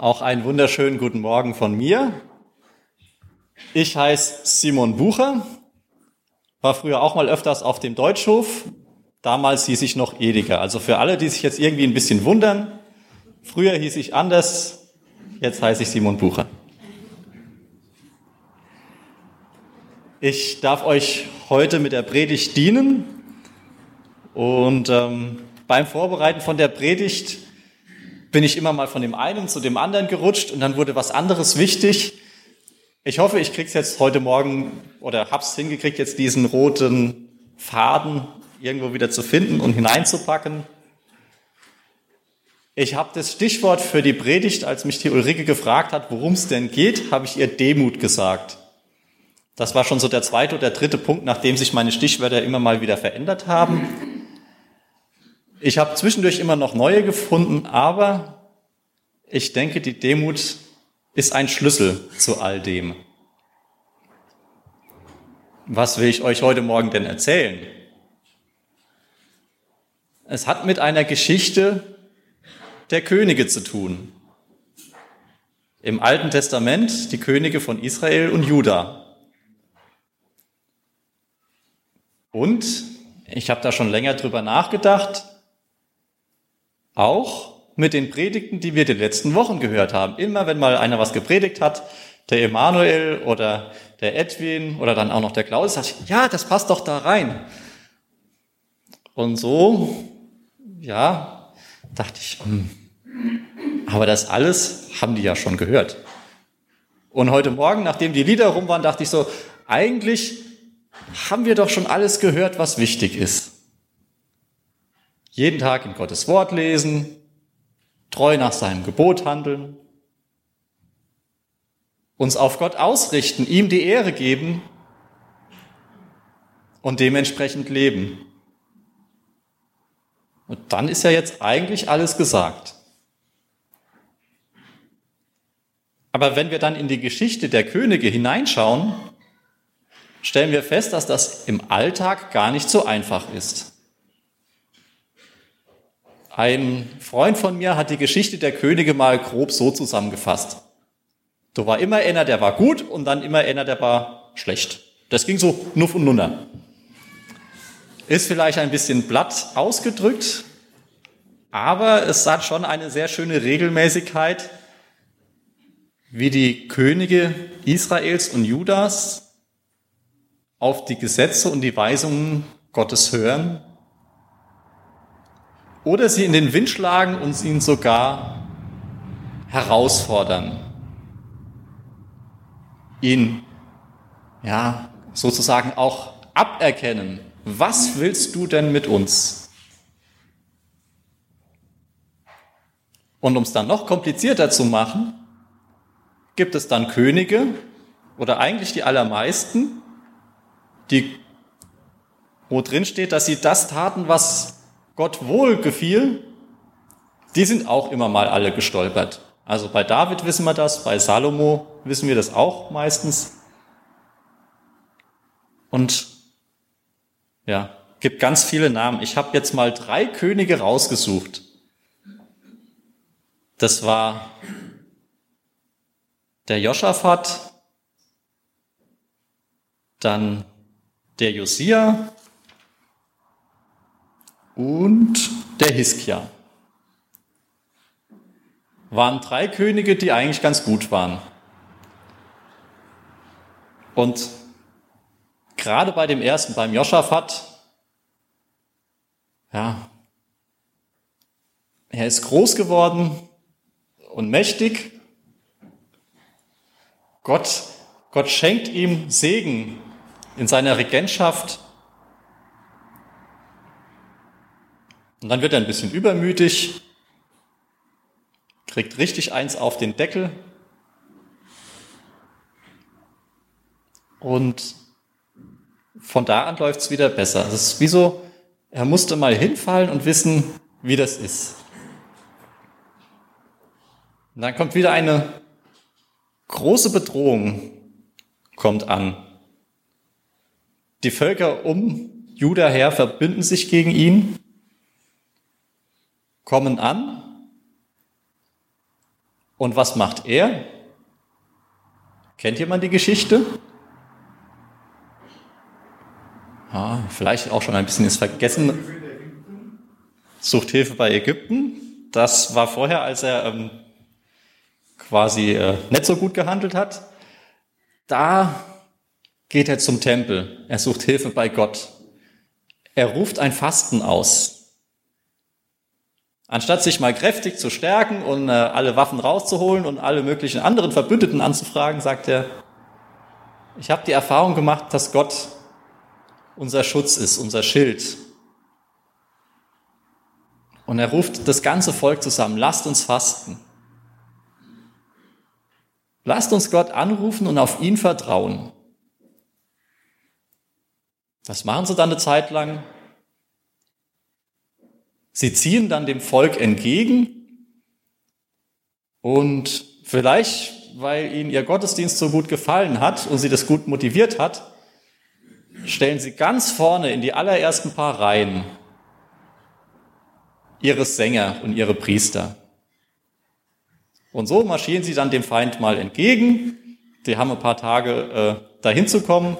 Auch einen wunderschönen guten Morgen von mir. Ich heiße Simon Bucher, war früher auch mal öfters auf dem Deutschhof. Damals hieß ich noch Ediger. Also für alle, die sich jetzt irgendwie ein bisschen wundern, früher hieß ich anders, jetzt heiße ich Simon Bucher. Ich darf euch heute mit der Predigt dienen und ähm, beim Vorbereiten von der Predigt bin ich immer mal von dem einen zu dem anderen gerutscht und dann wurde was anderes wichtig. Ich hoffe, ich krieg's jetzt heute Morgen oder hab's hingekriegt, jetzt diesen roten Faden irgendwo wieder zu finden und hineinzupacken. Ich habe das Stichwort für die Predigt, als mich die Ulrike gefragt hat, worum es denn geht, habe ich ihr Demut gesagt. Das war schon so der zweite oder dritte Punkt, nachdem sich meine Stichwörter immer mal wieder verändert haben. Ich habe zwischendurch immer noch neue gefunden, aber ich denke, die Demut ist ein Schlüssel zu all dem. Was will ich euch heute Morgen denn erzählen? Es hat mit einer Geschichte der Könige zu tun. Im Alten Testament die Könige von Israel und Juda. Und ich habe da schon länger drüber nachgedacht, auch mit den Predigten, die wir die letzten Wochen gehört haben. Immer wenn mal einer was gepredigt hat, der Emanuel oder der Edwin oder dann auch noch der Klaus, sagt, ja, das passt doch da rein. Und so, ja, dachte ich, hm, aber das alles haben die ja schon gehört. Und heute Morgen, nachdem die Lieder rum waren, dachte ich so, eigentlich haben wir doch schon alles gehört, was wichtig ist. Jeden Tag in Gottes Wort lesen, treu nach seinem Gebot handeln, uns auf Gott ausrichten, ihm die Ehre geben und dementsprechend leben. Und dann ist ja jetzt eigentlich alles gesagt. Aber wenn wir dann in die Geschichte der Könige hineinschauen, stellen wir fest, dass das im Alltag gar nicht so einfach ist. Ein Freund von mir hat die Geschichte der Könige mal grob so zusammengefasst. Da war immer einer, der war gut und dann immer einer, der war schlecht. Das ging so nuff und nunner. Ist vielleicht ein bisschen blatt ausgedrückt, aber es hat schon eine sehr schöne Regelmäßigkeit, wie die Könige Israels und Judas auf die Gesetze und die Weisungen Gottes hören oder sie in den Wind schlagen und ihn sogar herausfordern. Ihn, ja, sozusagen auch aberkennen. Was willst du denn mit uns? Und um es dann noch komplizierter zu machen, gibt es dann Könige oder eigentlich die allermeisten, die, wo drin steht, dass sie das taten, was Gott wohl gefiel, die sind auch immer mal alle gestolpert. Also bei David wissen wir das, bei Salomo wissen wir das auch meistens. Und ja, gibt ganz viele Namen. Ich habe jetzt mal drei Könige rausgesucht. Das war der Joschafat, dann der Josia und der Hiskia. Waren drei Könige, die eigentlich ganz gut waren. Und gerade bei dem ersten, beim Joschafat, ja, er ist groß geworden und mächtig. Gott, Gott schenkt ihm Segen in seiner Regentschaft Und dann wird er ein bisschen übermütig, kriegt richtig eins auf den Deckel und von da an läuft es wieder besser. Es ist wie so, er musste mal hinfallen und wissen, wie das ist. Und dann kommt wieder eine große Bedrohung, kommt an. Die Völker um Juda her verbünden sich gegen ihn kommen an Und was macht er? Kennt jemand die Geschichte? Ah, vielleicht auch schon ein bisschen ist vergessen. Sucht Hilfe bei Ägypten. Das war vorher, als er ähm, quasi äh, nicht so gut gehandelt hat. Da geht er zum Tempel. Er sucht Hilfe bei Gott. Er ruft ein Fasten aus. Anstatt sich mal kräftig zu stärken und äh, alle Waffen rauszuholen und alle möglichen anderen Verbündeten anzufragen, sagt er, ich habe die Erfahrung gemacht, dass Gott unser Schutz ist, unser Schild. Und er ruft das ganze Volk zusammen, lasst uns fasten. Lasst uns Gott anrufen und auf ihn vertrauen. Das machen sie dann eine Zeit lang. Sie ziehen dann dem Volk entgegen und vielleicht, weil ihnen ihr Gottesdienst so gut gefallen hat und sie das gut motiviert hat, stellen sie ganz vorne in die allerersten paar Reihen ihre Sänger und ihre Priester. Und so marschieren sie dann dem Feind mal entgegen. Die haben ein paar Tage äh, dahin zu kommen,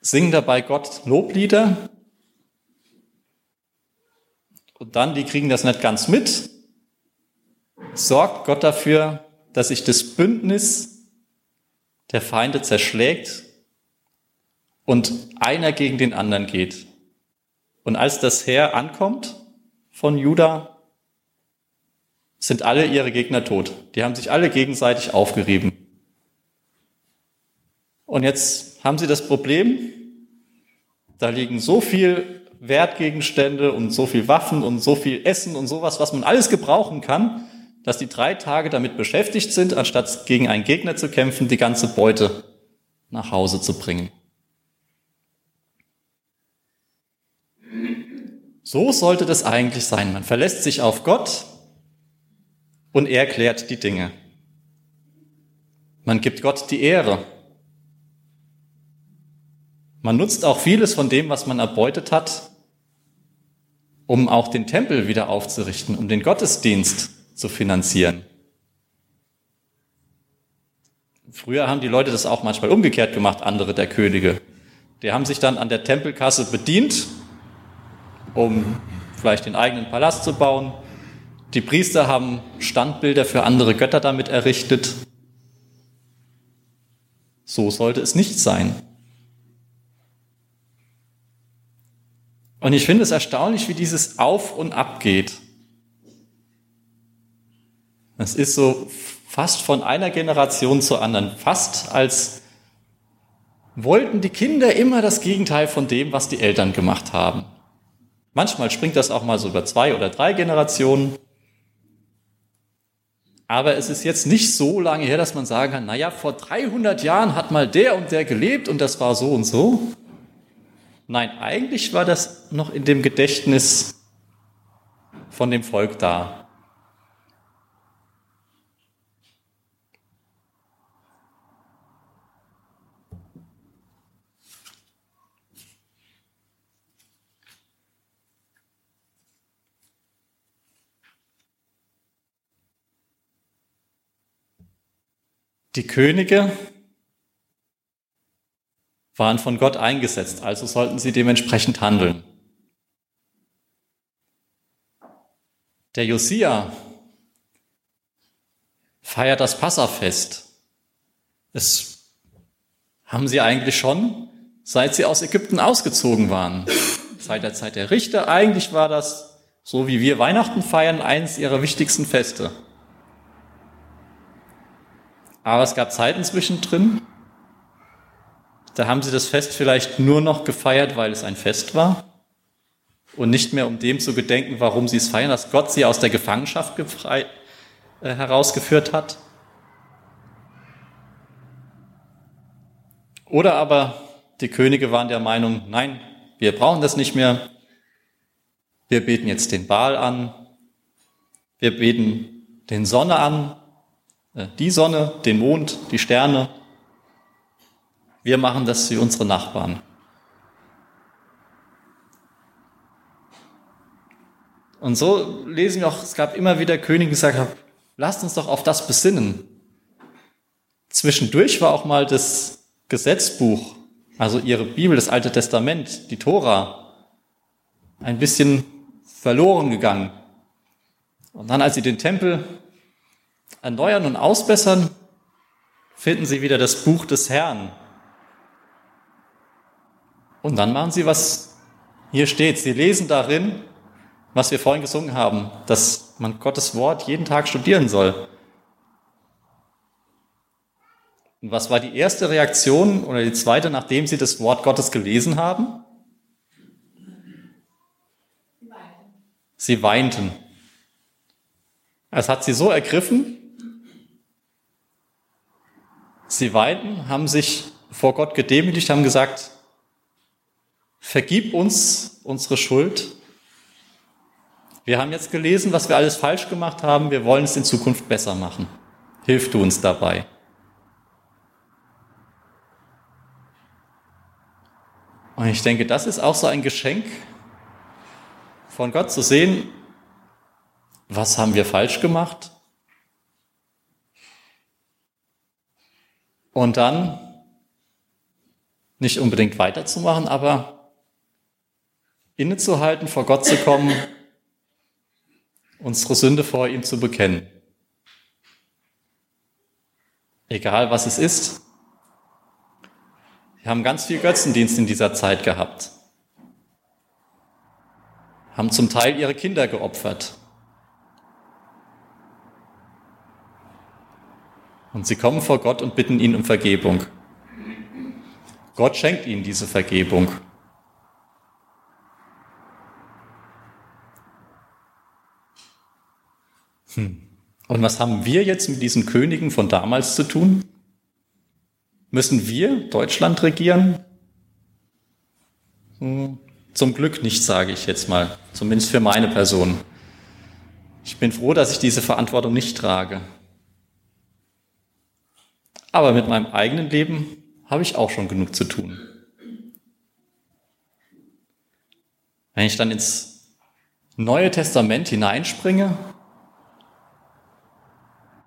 singen dabei Gott Loblieder. Und dann, die kriegen das nicht ganz mit, sorgt Gott dafür, dass sich das Bündnis der Feinde zerschlägt und einer gegen den anderen geht. Und als das Heer ankommt von Juda, sind alle ihre Gegner tot. Die haben sich alle gegenseitig aufgerieben. Und jetzt haben sie das Problem, da liegen so viel Wertgegenstände und so viel Waffen und so viel Essen und sowas, was man alles gebrauchen kann, dass die drei Tage damit beschäftigt sind, anstatt gegen einen Gegner zu kämpfen, die ganze Beute nach Hause zu bringen. So sollte das eigentlich sein. Man verlässt sich auf Gott und er klärt die Dinge. Man gibt Gott die Ehre. Man nutzt auch vieles von dem, was man erbeutet hat, um auch den Tempel wieder aufzurichten, um den Gottesdienst zu finanzieren. Früher haben die Leute das auch manchmal umgekehrt gemacht, andere der Könige. Die haben sich dann an der Tempelkasse bedient, um vielleicht den eigenen Palast zu bauen. Die Priester haben Standbilder für andere Götter damit errichtet. So sollte es nicht sein. Und ich finde es erstaunlich, wie dieses Auf und Ab geht. Es ist so fast von einer Generation zur anderen, fast als wollten die Kinder immer das Gegenteil von dem, was die Eltern gemacht haben. Manchmal springt das auch mal so über zwei oder drei Generationen. Aber es ist jetzt nicht so lange her, dass man sagen kann, naja, vor 300 Jahren hat mal der und der gelebt und das war so und so. Nein, eigentlich war das noch in dem Gedächtnis von dem Volk da. Die Könige waren von Gott eingesetzt, also sollten sie dementsprechend handeln. Der Josia feiert das Passafest. Das haben sie eigentlich schon, seit sie aus Ägypten ausgezogen waren. Seit der Zeit der Richter. Eigentlich war das, so wie wir Weihnachten feiern, eines ihrer wichtigsten Feste. Aber es gab Zeiten zwischendrin, da haben sie das Fest vielleicht nur noch gefeiert, weil es ein Fest war und nicht mehr um dem zu gedenken, warum sie es feiern, dass Gott sie aus der Gefangenschaft äh, herausgeführt hat. Oder aber die Könige waren der Meinung, nein, wir brauchen das nicht mehr. Wir beten jetzt den Baal an. Wir beten den Sonne an, äh, die Sonne, den Mond, die Sterne. Wir machen das wie unsere Nachbarn. Und so lesen wir auch, es gab immer wieder Könige, die gesagt haben, lasst uns doch auf das besinnen. Zwischendurch war auch mal das Gesetzbuch, also ihre Bibel, das Alte Testament, die Tora, ein bisschen verloren gegangen. Und dann, als sie den Tempel erneuern und ausbessern, finden sie wieder das Buch des Herrn. Und dann machen sie, was hier steht. Sie lesen darin, was wir vorhin gesungen haben, dass man Gottes Wort jeden Tag studieren soll. Und was war die erste Reaktion oder die zweite, nachdem sie das Wort Gottes gelesen haben? Sie weinten. Es hat sie so ergriffen. Sie weinten, haben sich vor Gott gedemütigt, haben gesagt, vergib uns unsere Schuld. Wir haben jetzt gelesen, was wir alles falsch gemacht haben. Wir wollen es in Zukunft besser machen. Hilf du uns dabei. Und ich denke, das ist auch so ein Geschenk von Gott zu sehen, was haben wir falsch gemacht? Und dann nicht unbedingt weiterzumachen, aber innezuhalten, vor Gott zu kommen, unsere Sünde vor ihm zu bekennen. Egal was es ist. Wir haben ganz viel Götzendienst in dieser Zeit gehabt. Haben zum Teil ihre Kinder geopfert. Und sie kommen vor Gott und bitten ihn um Vergebung. Gott schenkt ihnen diese Vergebung. Hm. Und was haben wir jetzt mit diesen Königen von damals zu tun? Müssen wir Deutschland regieren? Hm. Zum Glück nicht, sage ich jetzt mal, zumindest für meine Person. Ich bin froh, dass ich diese Verantwortung nicht trage. Aber mit meinem eigenen Leben habe ich auch schon genug zu tun. Wenn ich dann ins Neue Testament hineinspringe,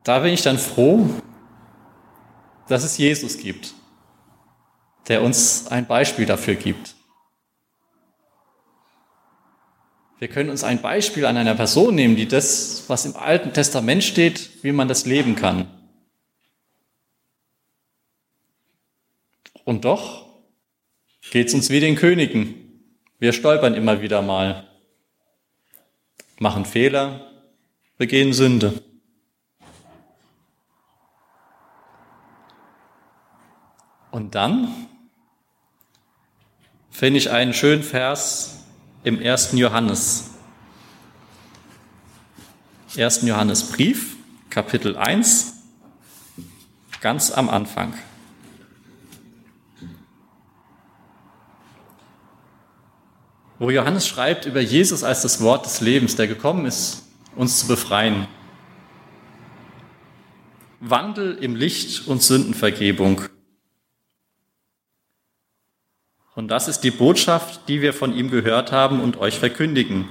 da bin ich dann froh, dass es Jesus gibt, der uns ein Beispiel dafür gibt. Wir können uns ein Beispiel an einer Person nehmen, die das, was im Alten Testament steht, wie man das leben kann. Und doch geht es uns wie den Königen. Wir stolpern immer wieder mal, machen Fehler, begehen Sünde. Und dann finde ich einen schönen Vers im ersten Johannes. 1. Johannesbrief, Kapitel 1, ganz am Anfang. Wo Johannes schreibt über Jesus als das Wort des Lebens, der gekommen ist, uns zu befreien. Wandel im Licht und Sündenvergebung. Und das ist die Botschaft, die wir von ihm gehört haben und euch verkündigen,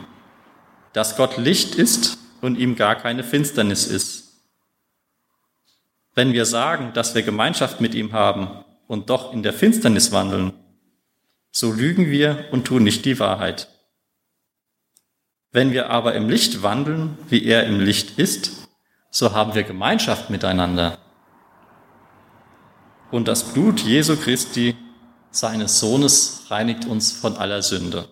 dass Gott Licht ist und ihm gar keine Finsternis ist. Wenn wir sagen, dass wir Gemeinschaft mit ihm haben und doch in der Finsternis wandeln, so lügen wir und tun nicht die Wahrheit. Wenn wir aber im Licht wandeln, wie er im Licht ist, so haben wir Gemeinschaft miteinander. Und das Blut Jesu Christi, seines Sohnes reinigt uns von aller Sünde.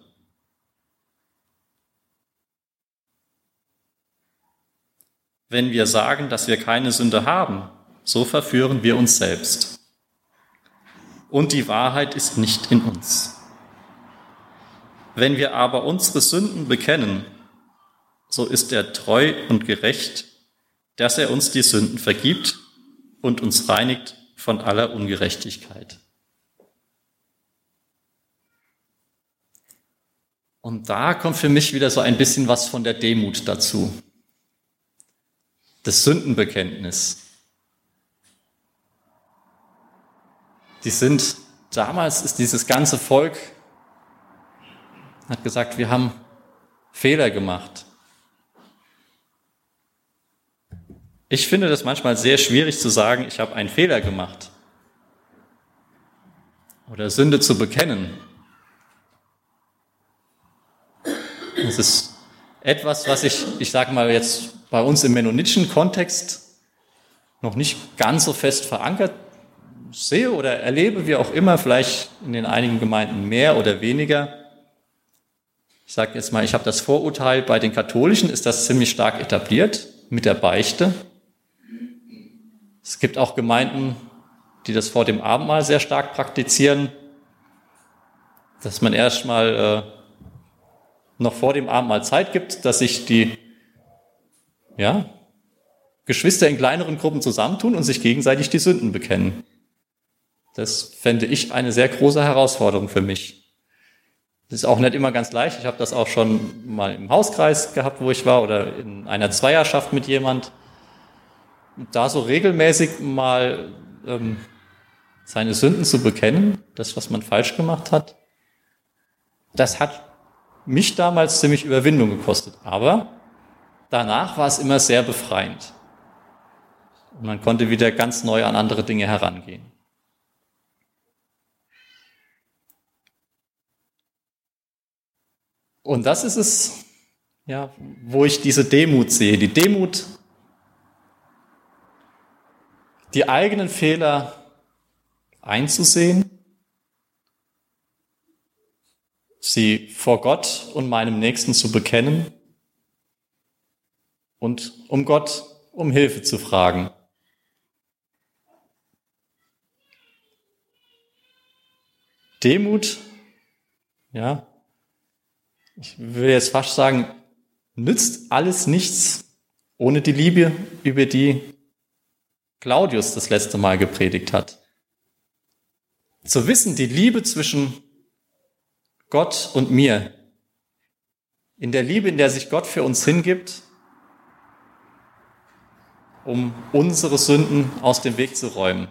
Wenn wir sagen, dass wir keine Sünde haben, so verführen wir uns selbst. Und die Wahrheit ist nicht in uns. Wenn wir aber unsere Sünden bekennen, so ist er treu und gerecht, dass er uns die Sünden vergibt und uns reinigt von aller Ungerechtigkeit. Und da kommt für mich wieder so ein bisschen was von der Demut dazu. Das Sündenbekenntnis. Die sind, damals ist dieses ganze Volk, hat gesagt, wir haben Fehler gemacht. Ich finde das manchmal sehr schwierig zu sagen, ich habe einen Fehler gemacht oder Sünde zu bekennen. Das ist etwas, was ich, ich sage mal jetzt bei uns im mennonitischen Kontext noch nicht ganz so fest verankert sehe oder erlebe, wie auch immer, vielleicht in den einigen Gemeinden mehr oder weniger. Ich sage jetzt mal, ich habe das Vorurteil, bei den Katholischen ist das ziemlich stark etabliert mit der Beichte. Es gibt auch Gemeinden, die das vor dem Abendmahl sehr stark praktizieren, dass man erstmal äh, noch vor dem Abendmahl Zeit gibt, dass sich die ja, Geschwister in kleineren Gruppen zusammentun und sich gegenseitig die Sünden bekennen. Das fände ich eine sehr große Herausforderung für mich. Das ist auch nicht immer ganz leicht. Ich habe das auch schon mal im Hauskreis gehabt, wo ich war, oder in einer Zweierschaft mit jemand da so regelmäßig mal ähm, seine Sünden zu bekennen, das, was man falsch gemacht hat, das hat mich damals ziemlich Überwindung gekostet. Aber danach war es immer sehr befreiend. Und man konnte wieder ganz neu an andere Dinge herangehen. Und das ist es, ja, wo ich diese Demut sehe. Die Demut die eigenen Fehler einzusehen, sie vor Gott und meinem Nächsten zu bekennen und um Gott um Hilfe zu fragen. Demut, ja, ich will jetzt fast sagen, nützt alles nichts ohne die Liebe, über die Claudius das letzte Mal gepredigt hat. Zu wissen, die Liebe zwischen Gott und mir, in der Liebe, in der sich Gott für uns hingibt, um unsere Sünden aus dem Weg zu räumen.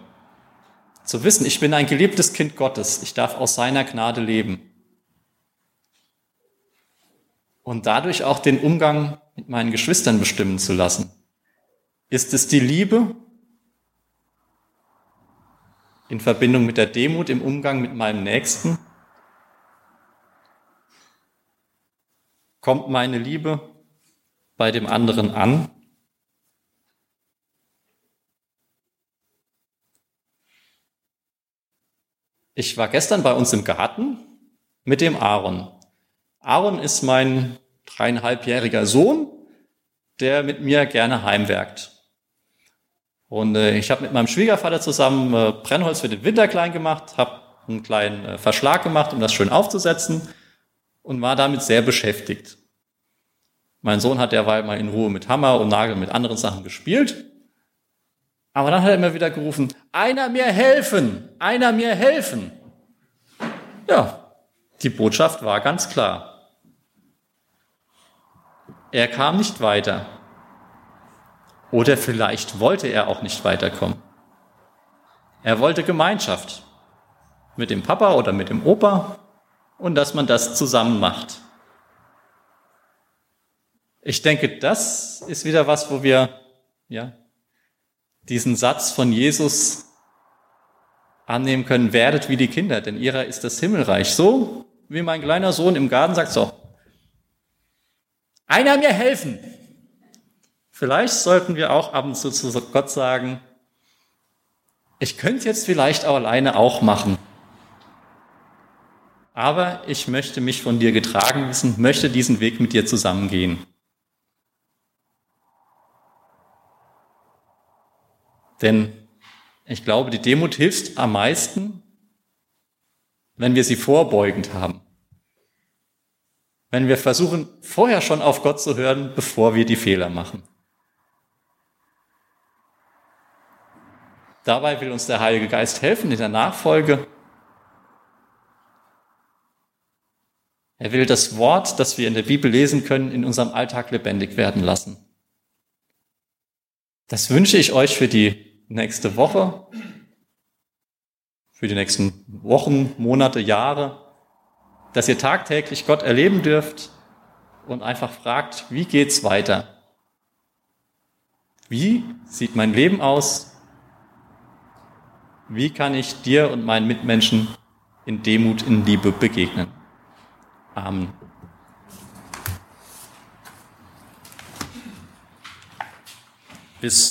Zu wissen, ich bin ein geliebtes Kind Gottes, ich darf aus seiner Gnade leben. Und dadurch auch den Umgang mit meinen Geschwistern bestimmen zu lassen. Ist es die Liebe in Verbindung mit der Demut im Umgang mit meinem Nächsten? Kommt meine Liebe bei dem anderen an? Ich war gestern bei uns im Garten mit dem Aaron. Aaron ist mein dreieinhalbjähriger Sohn, der mit mir gerne heimwerkt. Und äh, ich habe mit meinem Schwiegervater zusammen äh, Brennholz für den Winter klein gemacht, habe einen kleinen äh, Verschlag gemacht, um das schön aufzusetzen und war damit sehr beschäftigt. Mein Sohn hat derweil mal in Ruhe mit Hammer und Nagel mit anderen Sachen gespielt. Aber dann hat er immer wieder gerufen, einer mir helfen, einer mir helfen. Ja, die Botschaft war ganz klar. Er kam nicht weiter. Oder vielleicht wollte er auch nicht weiterkommen. Er wollte Gemeinschaft mit dem Papa oder mit dem Opa und dass man das zusammen macht. Ich denke, das ist wieder was, wo wir ja, diesen Satz von Jesus annehmen können, werdet wie die Kinder, denn ihrer ist das Himmelreich. So wie mein kleiner Sohn im Garten sagt, so, einer mir helfen, Vielleicht sollten wir auch ab und zu zu Gott sagen, ich könnte jetzt vielleicht auch alleine auch machen. Aber ich möchte mich von dir getragen wissen, möchte diesen Weg mit dir zusammengehen. Denn ich glaube, die Demut hilft am meisten, wenn wir sie vorbeugend haben. Wenn wir versuchen, vorher schon auf Gott zu hören, bevor wir die Fehler machen. Dabei will uns der Heilige Geist helfen in der Nachfolge. Er will das Wort, das wir in der Bibel lesen können, in unserem Alltag lebendig werden lassen. Das wünsche ich euch für die nächste Woche, für die nächsten Wochen, Monate, Jahre, dass ihr tagtäglich Gott erleben dürft und einfach fragt, wie geht's weiter? Wie sieht mein Leben aus? Wie kann ich dir und meinen Mitmenschen in Demut, in Liebe begegnen? Amen. Bis